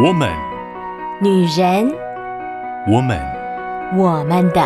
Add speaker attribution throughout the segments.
Speaker 1: 我们，
Speaker 2: 女人，
Speaker 1: 我们，
Speaker 2: 我们的，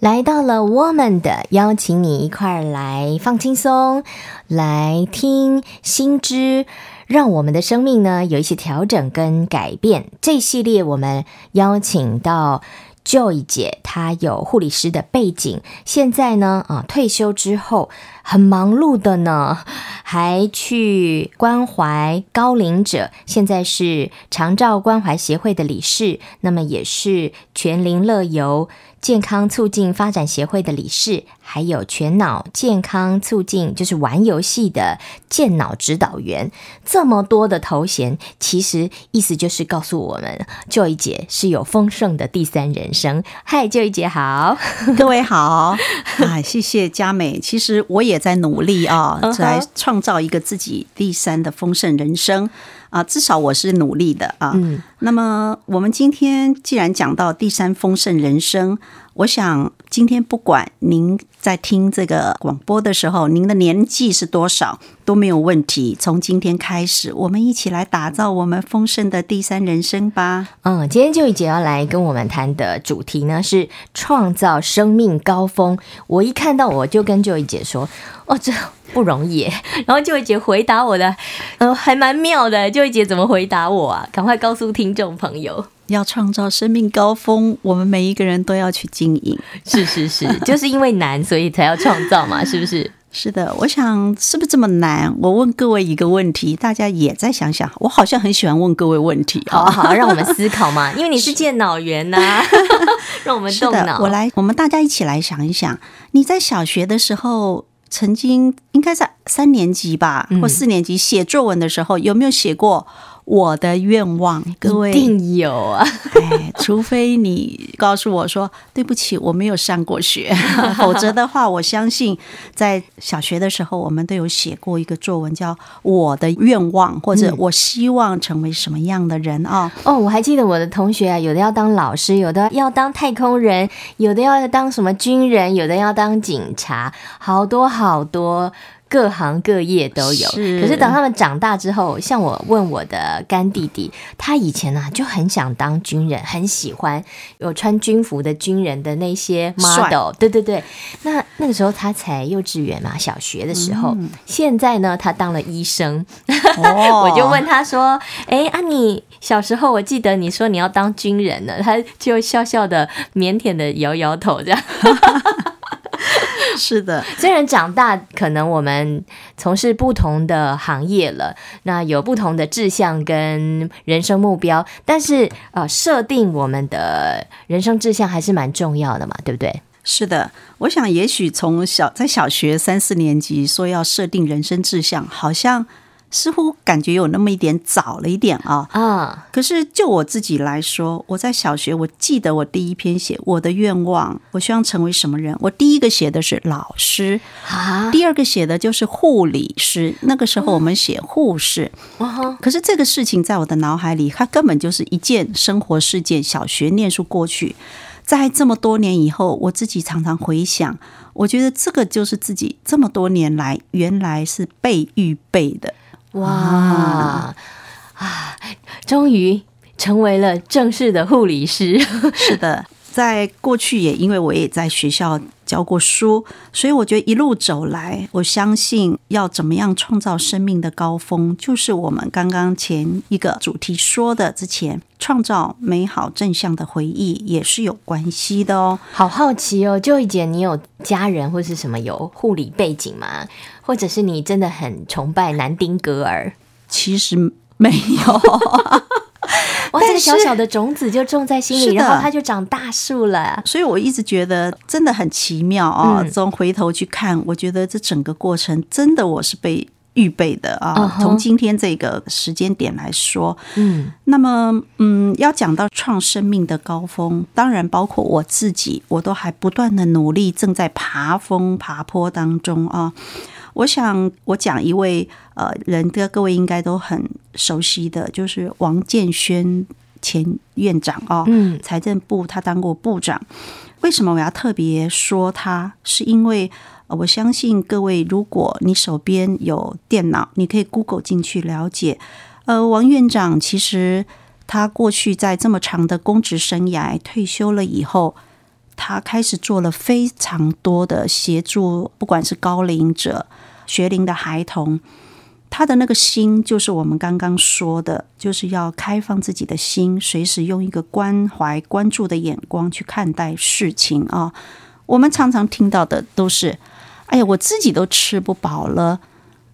Speaker 2: 来到了我们的，邀请你一块儿来放轻松，来听新知，让我们的生命呢有一些调整跟改变。这一系列我们邀请到。Joy 姐，她有护理师的背景，现在呢，啊，退休之后很忙碌的呢，还去关怀高龄者，现在是长照关怀协会的理事，那么也是全龄乐游健康促进发展协会的理事，还有全脑健康促进，就是玩游戏的健脑指导员，这么多的头衔，其实意思就是告诉我们，Joy 姐是有丰盛的第三人生。嗨，Joy 姐好，
Speaker 3: 各位好，啊，谢谢佳美。其实我也在努力啊，来创造一个自己第三的丰盛人生啊，至少我是努力的啊。嗯，那么我们今天既然讲到第三丰盛人生。我想今天不管您在听这个广播的时候，您的年纪是多少都没有问题。从今天开始，我们一起来打造我们丰盛的第三人生吧。
Speaker 2: 嗯，今天 Joy 姐要来跟我们谈的主题呢是创造生命高峰。我一看到我就跟 Joy 姐说：“哦，这不容易。”然后 Joy 姐回答我的，呃，还蛮妙的。Joy 姐怎么回答我啊？赶快告诉听众朋友。
Speaker 3: 要创造生命高峰，我们每一个人都要去经营。
Speaker 2: 是是是，就是因为难，所以才要创造嘛，是不是？
Speaker 3: 是的，我想是不是这么难？我问各位一个问题，大家也再想想。我好像很喜欢问各位问题，
Speaker 2: 好好让我们思考嘛。因为你是 健脑员呐、啊，让我们动脑。
Speaker 3: 我来，我们大家一起来想一想，你在小学的时候，曾经应该在三年级吧，或四年级写作文的时候，有没有写过？我的愿望，各位
Speaker 2: 一定有啊！
Speaker 3: 哎，除非你告诉我说对不起，我没有上过学，否则的话，我相信在小学的时候，我们都有写过一个作文，叫《我的愿望》，或者我希望成为什么样的人啊？
Speaker 2: 哦，我还记得我的同学啊，有的要当老师，有的要当太空人，有的要当什么军人，有的要当警察，好多好多。各行各业都有，可是等他们长大之后，像我问我的干弟弟，他以前呢、啊、就很想当军人，很喜欢有穿军服的军人的那些 model，对对对。那那个时候他才幼稚园嘛，小学的时候。嗯、现在呢，他当了医生。哦、我就问他说：“哎，啊，你小时候我记得你说你要当军人呢？”他就笑笑的、腼腆的摇摇头，这样。
Speaker 3: 是的，
Speaker 2: 虽然长大，可能我们从事不同的行业了，那有不同的志向跟人生目标，但是呃，设定我们的人生志向还是蛮重要的嘛，对不对？
Speaker 3: 是的，我想也许从小在小学三四年级说要设定人生志向，好像。似乎感觉有那么一点早了一点啊啊！可是就我自己来说，我在小学，我记得我第一篇写我的愿望，我希望成为什么人？我第一个写的是老师啊，第二个写的就是护理师。那个时候我们写护士，可是这个事情在我的脑海里，它根本就是一件生活事件。小学念书过去，在这么多年以后，我自己常常回想，我觉得这个就是自己这么多年来原来是被预备的。
Speaker 2: 哇啊！终于成为了正式的护理师。
Speaker 3: 是的，在过去也因为我也在学校教过书，所以我觉得一路走来，我相信要怎么样创造生命的高峰，就是我们刚刚前一个主题说的，之前创造美好正向的回忆也是有关系的哦。
Speaker 2: 好好奇哦，Joy 姐，你有家人或是什么有护理背景吗？或者是你真的很崇拜南丁格尔？
Speaker 3: 其实没有，
Speaker 2: 哇，这个小小的种子就种在心里，然后它就长大树了。
Speaker 3: 所以我一直觉得真的很奇妙啊！从回头去看，我觉得这整个过程真的我是被预备的啊。从今天这个时间点来说，嗯，那么嗯，要讲到创生命的高峰，当然包括我自己，我都还不断的努力，正在爬峰爬坡当中啊。我想，我讲一位呃人，的各位应该都很熟悉的，就是王建轩前院长啊，嗯，财政部他当过部长。为什么我要特别说他？是因为我相信各位，如果你手边有电脑，你可以 Google 进去了解。呃，王院长其实他过去在这么长的公职生涯退休了以后，他开始做了非常多的协助，不管是高龄者、学龄的孩童，他的那个心就是我们刚刚说的，就是要开放自己的心，随时用一个关怀、关注的眼光去看待事情啊。我们常常听到的都是。哎呀，我自己都吃不饱了，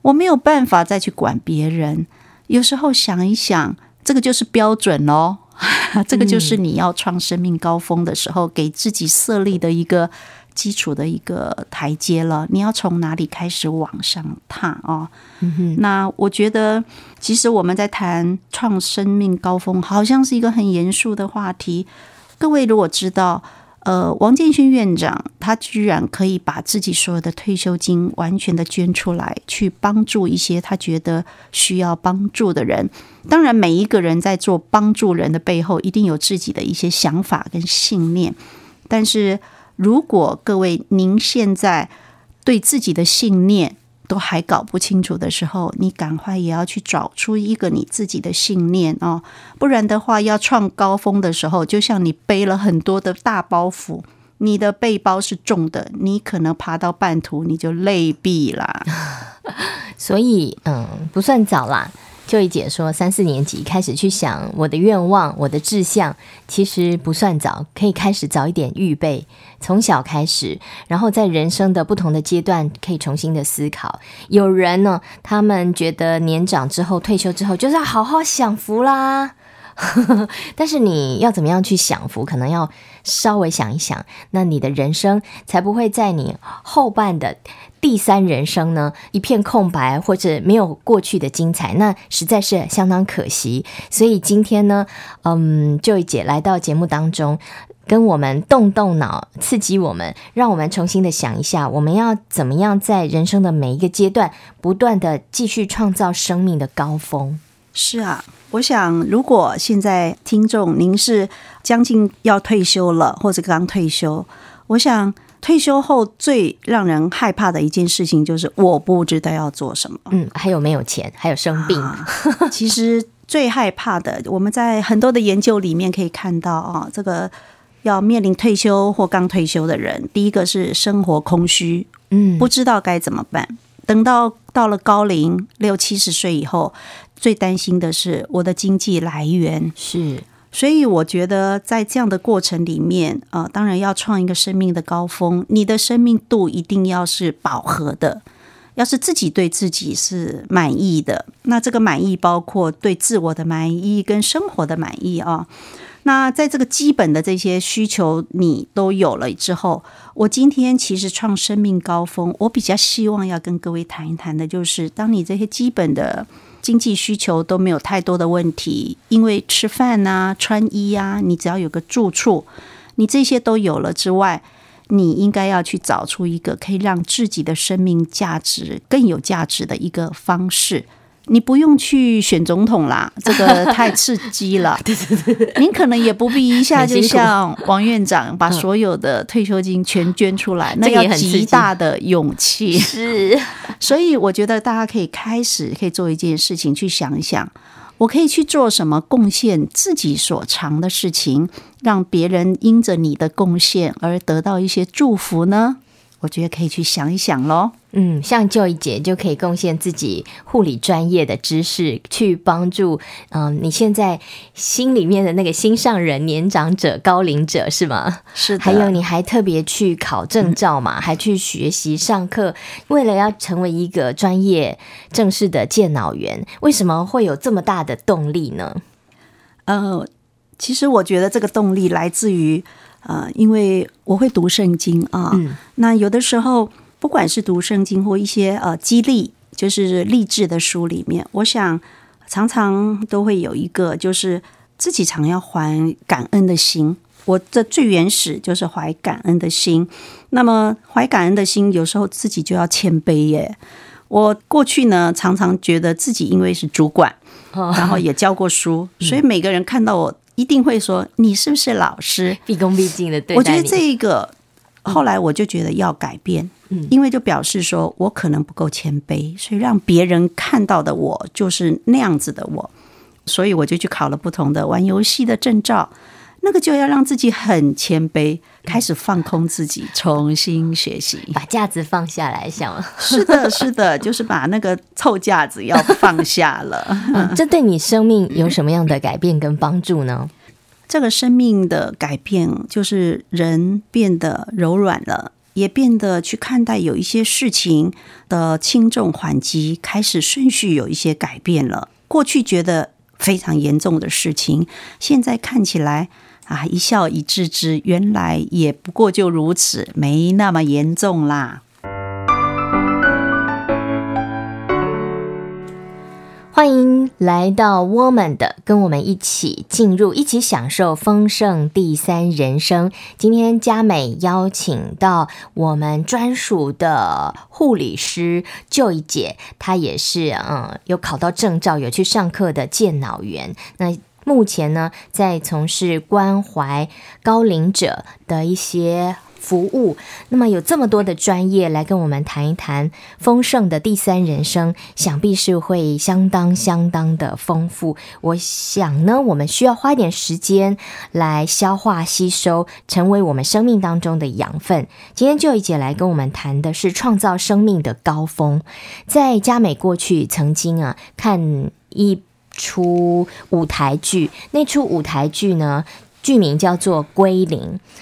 Speaker 3: 我没有办法再去管别人。有时候想一想，这个就是标准喽，这个就是你要创生命高峰的时候，给自己设立的一个基础的一个台阶了。你要从哪里开始往上踏哦？嗯。那我觉得，其实我们在谈创生命高峰，好像是一个很严肃的话题。各位如果知道。呃，王建勋院长他居然可以把自己所有的退休金完全的捐出来，去帮助一些他觉得需要帮助的人。当然，每一个人在做帮助人的背后，一定有自己的一些想法跟信念。但是如果各位您现在对自己的信念，都还搞不清楚的时候，你赶快也要去找出一个你自己的信念哦，不然的话，要创高峰的时候，就像你背了很多的大包袱，你的背包是重的，你可能爬到半途你就累毙啦。
Speaker 2: 所以，嗯，不算早啦。就一解说，三四年级开始去想我的愿望、我的志向，其实不算早，可以开始早一点预备，从小开始，然后在人生的不同的阶段可以重新的思考。有人呢，他们觉得年长之后退休之后就是要好好享福啦，但是你要怎么样去享福，可能要稍微想一想，那你的人生才不会在你后半的。第三人生呢，一片空白，或者没有过去的精彩，那实在是相当可惜。所以今天呢，嗯，Jo 姐来到节目当中，跟我们动动脑，刺激我们，让我们重新的想一下，我们要怎么样在人生的每一个阶段，不断的继续创造生命的高峰。
Speaker 3: 是啊，我想，如果现在听众您是将近要退休了，或者刚退休，我想。退休后最让人害怕的一件事情就是我不知道要做什么。
Speaker 2: 嗯，还有没有钱，还有生病。
Speaker 3: 啊、其实最害怕的，我们在很多的研究里面可以看到啊，这个要面临退休或刚退休的人，第一个是生活空虚，嗯，不知道该怎么办。等到到了高龄六七十岁以后，最担心的是我的经济来源
Speaker 2: 是。
Speaker 3: 所以我觉得，在这样的过程里面，呃，当然要创一个生命的高峰，你的生命度一定要是饱和的，要是自己对自己是满意的，那这个满意包括对自我的满意跟生活的满意啊。那在这个基本的这些需求你都有了之后，我今天其实创生命高峰，我比较希望要跟各位谈一谈的，就是当你这些基本的。经济需求都没有太多的问题，因为吃饭啊、穿衣啊，你只要有个住处，你这些都有了之外，你应该要去找出一个可以让自己的生命价值更有价值的一个方式。你不用去选总统啦，这个 太刺激了。对对对，您可能也不必一下就像王院长把所有的退休金全捐出来，那要极大的勇气。
Speaker 2: 是，
Speaker 3: 所以我觉得大家可以开始可以做一件事情，去想一想，我可以去做什么贡献自己所长的事情，让别人因着你的贡献而得到一些祝福呢？我觉得可以去想一想喽。
Speaker 2: 嗯，像 Joy 姐就可以贡献自己护理专业的知识，去帮助嗯、呃、你现在心里面的那个心上人、年长者、高龄者，是吗？
Speaker 3: 是的。
Speaker 2: 还有你还特别去考证照嘛，嗯、还去学习上课，为了要成为一个专业正式的健脑员，为什么会有这么大的动力呢？
Speaker 3: 呃，其实我觉得这个动力来自于。呃，因为我会读圣经啊，嗯、那有的时候不管是读圣经或一些呃激励，就是励志的书里面，我想常常都会有一个，就是自己常要怀感恩的心。我的最原始就是怀感恩的心。那么怀感恩的心，有时候自己就要谦卑耶。我过去呢，常常觉得自己因为是主管，哦、然后也教过书，嗯、所以每个人看到我。一定会说，你是不是老师？
Speaker 2: 毕恭毕敬的对待。
Speaker 3: 我觉得这一个后来我就觉得要改变，嗯因为就表示说我可能不够谦卑，所以让别人看到的我就是那样子的我，所以我就去考了不同的玩游戏的证照。那个就要让自己很谦卑，开始放空自己，重新学习，
Speaker 2: 把架子放下来，想吗？
Speaker 3: 是的，是的，就是把那个臭架子要放下了。
Speaker 2: 嗯，这对你生命有什么样的改变跟帮助呢？
Speaker 3: 这个生命的改变，就是人变得柔软了，也变得去看待有一些事情的轻重缓急，开始顺序有一些改变了。过去觉得非常严重的事情，现在看起来。啊，一笑以置之，原来也不过就如此，没那么严重啦。
Speaker 2: 欢迎来到我们的，跟我们一起进入，一起享受丰盛第三人生。今天佳美邀请到我们专属的护理师 Joy 姐，她也是嗯，有考到证照，有去上课的健脑员。那目前呢，在从事关怀高龄者的一些服务。那么有这么多的专业来跟我们谈一谈丰盛的第三人生，想必是会相当相当的丰富。我想呢，我们需要花一点时间来消化吸收，成为我们生命当中的养分。今天就一姐来跟我们谈的是创造生命的高峰。在佳美过去曾经啊，看一。出舞台剧，那出舞台剧呢，剧名叫做《归零》。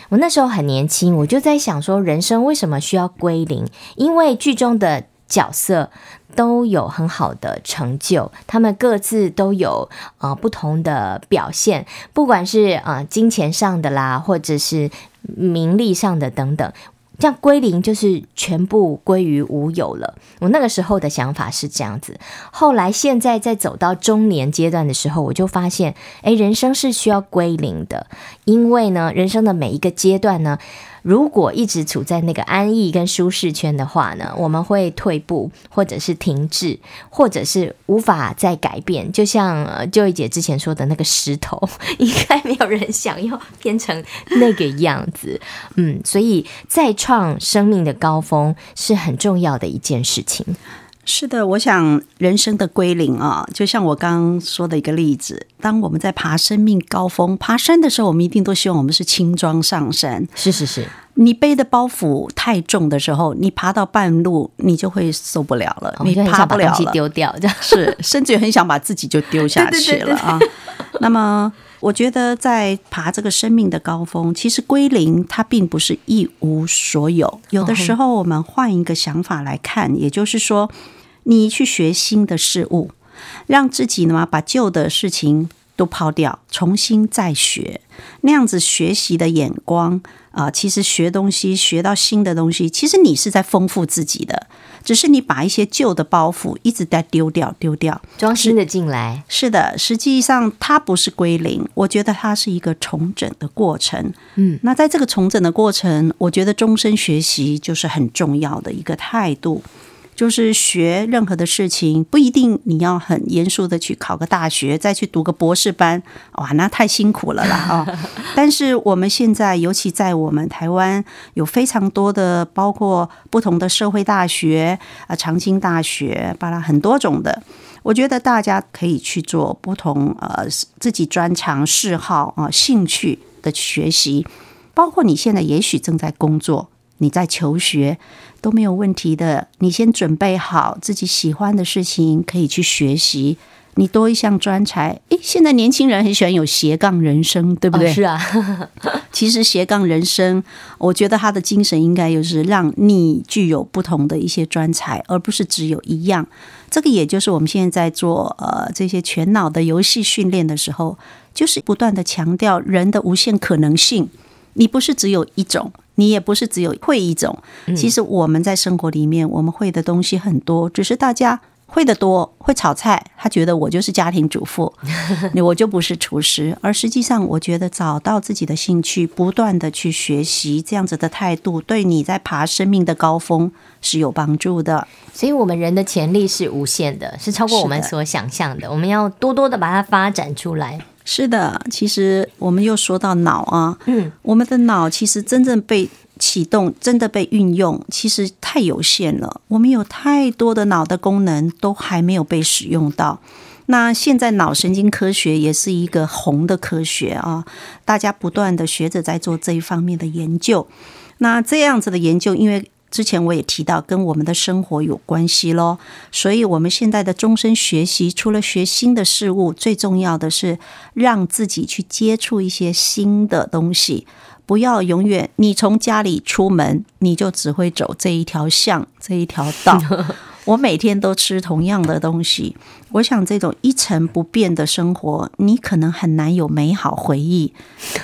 Speaker 2: 我那时候很年轻，我就在想说，人生为什么需要归零？因为剧中的角色都有很好的成就，他们各自都有呃不同的表现，不管是呃金钱上的啦，或者是名利上的等等。这样归零就是全部归于无有了。我那个时候的想法是这样子。后来现在在走到中年阶段的时候，我就发现，诶，人生是需要归零的，因为呢，人生的每一个阶段呢。如果一直处在那个安逸跟舒适圈的话呢，我们会退步，或者是停滞，或者是无法再改变。就像呃就一姐之前说的那个石头，应该没有人想要变成那个样子。嗯，所以再创生命的高峰是很重要的一件事情。
Speaker 3: 是的，我想人生的归零啊，就像我刚刚说的一个例子，当我们在爬生命高峰、爬山的时候，我们一定都希望我们是轻装上山。
Speaker 2: 是是是，
Speaker 3: 你背的包袱太重的时候，你爬到半路，你就会受不了了，你爬不了了，
Speaker 2: 丢掉这样
Speaker 3: 是，甚至于很想把自己就丢下去了啊。那么。我觉得在爬这个生命的高峰，其实归零它并不是一无所有。有的时候，我们换一个想法来看，也就是说，你去学新的事物，让自己呢把旧的事情都抛掉，重新再学，那样子学习的眼光啊，其实学东西学到新的东西，其实你是在丰富自己的。只是你把一些旧的包袱一直在丢掉，丢掉，
Speaker 2: 装新的进来。
Speaker 3: 是的，实际上它不是归零，我觉得它是一个重整的过程。嗯，那在这个重整的过程，我觉得终身学习就是很重要的一个态度。就是学任何的事情，不一定你要很严肃的去考个大学，再去读个博士班，哇，那太辛苦了啦啊！但是我们现在，尤其在我们台湾，有非常多的，包括不同的社会大学啊，长青大学，巴拉很多种的，我觉得大家可以去做不同呃自己专长、嗜好啊、兴趣的学习，包括你现在也许正在工作。你在求学都没有问题的，你先准备好自己喜欢的事情，可以去学习。你多一项专才，诶，现在年轻人很喜欢有斜杠人生，对不对？
Speaker 2: 哦、是啊，
Speaker 3: 其实斜杠人生，我觉得他的精神应该就是让你具有不同的一些专才，而不是只有一样。这个也就是我们现在在做呃这些全脑的游戏训练的时候，就是不断的强调人的无限可能性。你不是只有一种。你也不是只有会一种，其实我们在生活里面，我们会的东西很多，只是大家会的多，会炒菜，他觉得我就是家庭主妇，我就不是厨师。而实际上，我觉得找到自己的兴趣，不断的去学习，这样子的态度，对你在爬生命的高峰是有帮助的。
Speaker 2: 所以，我们人的潜力是无限的，是超过我们所想象的。我们要多多的把它发展出来。
Speaker 3: 是的，其实我们又说到脑啊，嗯，我们的脑其实真正被启动、真的被运用，其实太有限了。我们有太多的脑的功能都还没有被使用到。那现在脑神经科学也是一个红的科学啊，大家不断的学者在做这一方面的研究。那这样子的研究，因为之前我也提到，跟我们的生活有关系咯，所以我们现在的终身学习，除了学新的事物，最重要的是让自己去接触一些新的东西，不要永远你从家里出门，你就只会走这一条巷，这一条道。我每天都吃同样的东西，我想这种一成不变的生活，你可能很难有美好回忆。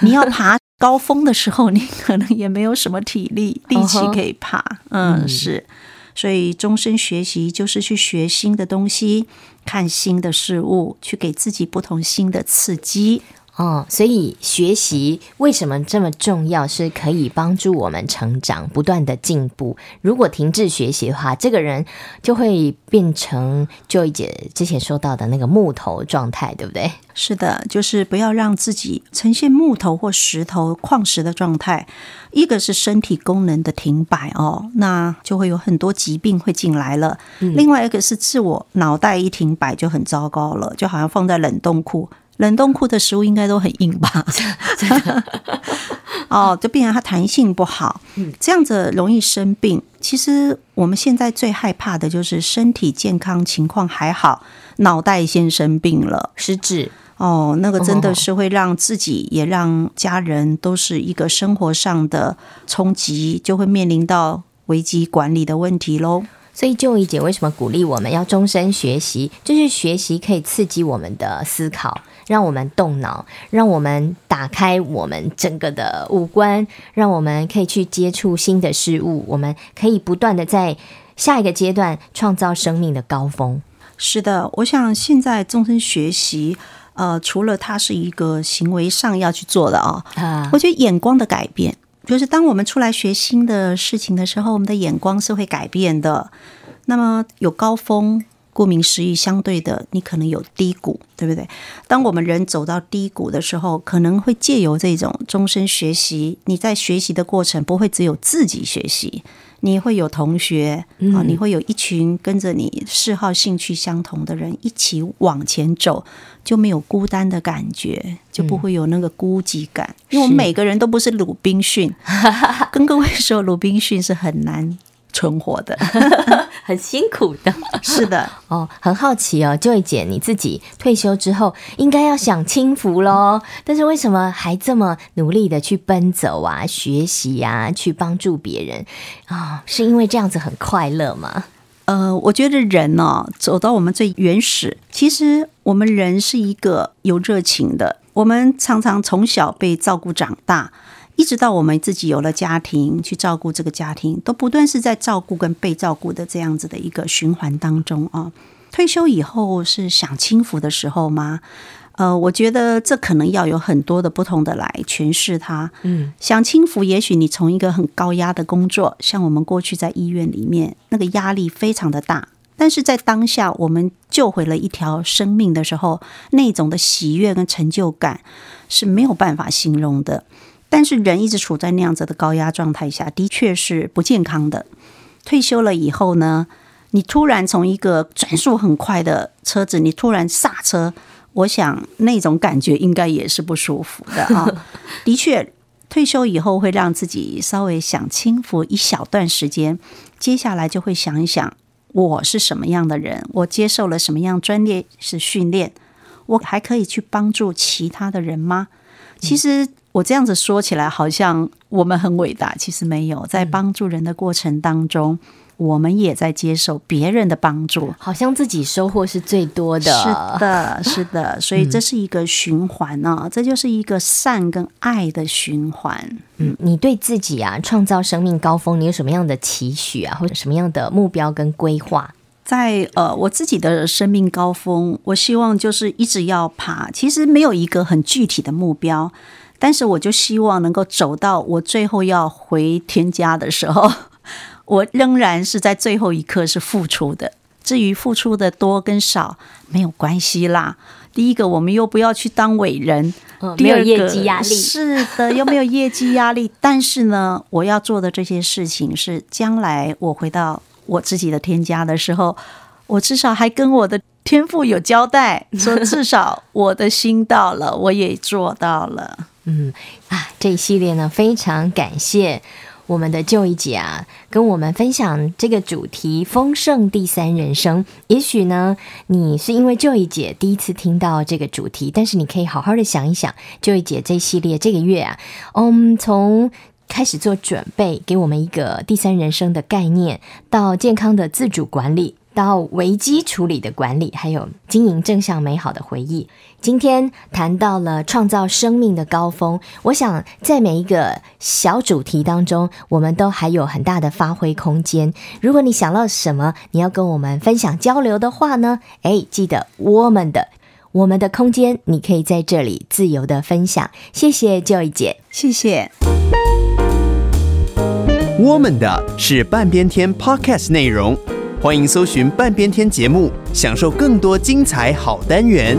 Speaker 3: 你要爬。高峰的时候，你可能也没有什么体力、力气可以爬。嗯，是，所以终身学习就是去学新的东西，看新的事物，去给自己不同新的刺激。
Speaker 2: 哦，所以学习为什么这么重要？是可以帮助我们成长，不断的进步。如果停滞学习的话，这个人就会变成 Joy 姐之前说到的那个木头状态，对不对？
Speaker 3: 是的，就是不要让自己呈现木头或石头、矿石的状态。一个是身体功能的停摆哦，那就会有很多疾病会进来了。嗯。另外一个是自我脑袋一停摆就很糟糕了，就好像放在冷冻库。冷冻库的食物应该都很硬吧？哦，就变成它弹性不好，这样子容易生病。其实我们现在最害怕的就是身体健康情况还好，脑袋先生病了，
Speaker 2: 失智。
Speaker 3: 哦，那个真的是会让自己也让家人都是一个生活上的冲击，就会面临到危机管理的问题喽。
Speaker 2: 所以 Joy 姐为什么鼓励我们要终身学习？就是学习可以刺激我们的思考。让我们动脑，让我们打开我们整个的五官，让我们可以去接触新的事物。我们可以不断的在下一个阶段创造生命的高峰。
Speaker 3: 是的，我想现在终身学习，呃，除了它是一个行为上要去做的啊，啊，我觉得眼光的改变，就是当我们出来学新的事情的时候，我们的眼光是会改变的。那么有高峰。顾名思义，相对的，你可能有低谷，对不对？当我们人走到低谷的时候，可能会借由这种终身学习，你在学习的过程不会只有自己学习，你会有同学啊，你会有一群跟着你嗜好、兴趣相同的人一起往前走，就没有孤单的感觉，就不会有那个孤寂感。因为我们每个人都不是鲁滨逊，跟各位说，鲁滨逊是很难。存活的，
Speaker 2: 很辛苦的，
Speaker 3: 是的
Speaker 2: 哦，很好奇哦，Joy 姐，你自己退休之后应该要享清福喽，但是为什么还这么努力的去奔走啊、学习啊、去帮助别人啊、哦？是因为这样子很快乐吗？
Speaker 3: 呃，我觉得人呢、哦，走到我们最原始，其实我们人是一个有热情的，我们常常从小被照顾长大。一直到我们自己有了家庭，去照顾这个家庭，都不断是在照顾跟被照顾的这样子的一个循环当中啊。退休以后是享清福的时候吗？呃，我觉得这可能要有很多的不同的来诠释它。嗯，享清福，也许你从一个很高压的工作，像我们过去在医院里面，那个压力非常的大，但是在当下我们救回了一条生命的时候，那种的喜悦跟成就感是没有办法形容的。但是人一直处在那样子的高压状态下，的确是不健康的。退休了以后呢，你突然从一个转速很快的车子，你突然刹车，我想那种感觉应该也是不舒服的啊。的确，退休以后会让自己稍微享清福一小段时间，接下来就会想一想，我是什么样的人，我接受了什么样专业是训练，我还可以去帮助其他的人吗？其实。我这样子说起来，好像我们很伟大，其实没有。在帮助人的过程当中，我们也在接受别人的帮助，
Speaker 2: 好像自己收获是最多的。
Speaker 3: 是的，是的，所以这是一个循环呢，这就是一个善跟爱的循环。
Speaker 2: 嗯，你对自己啊，创造生命高峰，你有什么样的期许啊，或者什么样的目标跟规划？
Speaker 3: 在呃，我自己的生命高峰，我希望就是一直要爬。其实没有一个很具体的目标。但是我就希望能够走到我最后要回天家的时候，我仍然是在最后一刻是付出的。至于付出的多跟少没有关系啦，第一个，我们又不要去当伟人，
Speaker 2: 嗯、没有业绩压力。
Speaker 3: 是的，又没有业绩压力。但是呢，我要做的这些事情是，将来我回到我自己的天家的时候，我至少还跟我的天赋有交代，说至少我的心到了，我也做到了。
Speaker 2: 嗯啊，这一系列呢，非常感谢。我们的 Joy 姐啊，跟我们分享这个主题“丰盛第三人生”。也许呢，你是因为 Joy 姐第一次听到这个主题，但是你可以好好的想一想，Joy 姐这系列这个月啊，嗯，从开始做准备，给我们一个第三人生的概念，到健康的自主管理。到危机处理的管理，还有经营正向美好的回忆。今天谈到了创造生命的高峰，我想在每一个小主题当中，我们都还有很大的发挥空间。如果你想到什么，你要跟我们分享交流的话呢？诶，记得我们的我们的空间，你可以在这里自由的分享。谢谢 Joy 姐，
Speaker 3: 谢谢。
Speaker 1: 我们的是半边天 Podcast 内容。欢迎搜寻半边天节目，享受更多精彩好单元。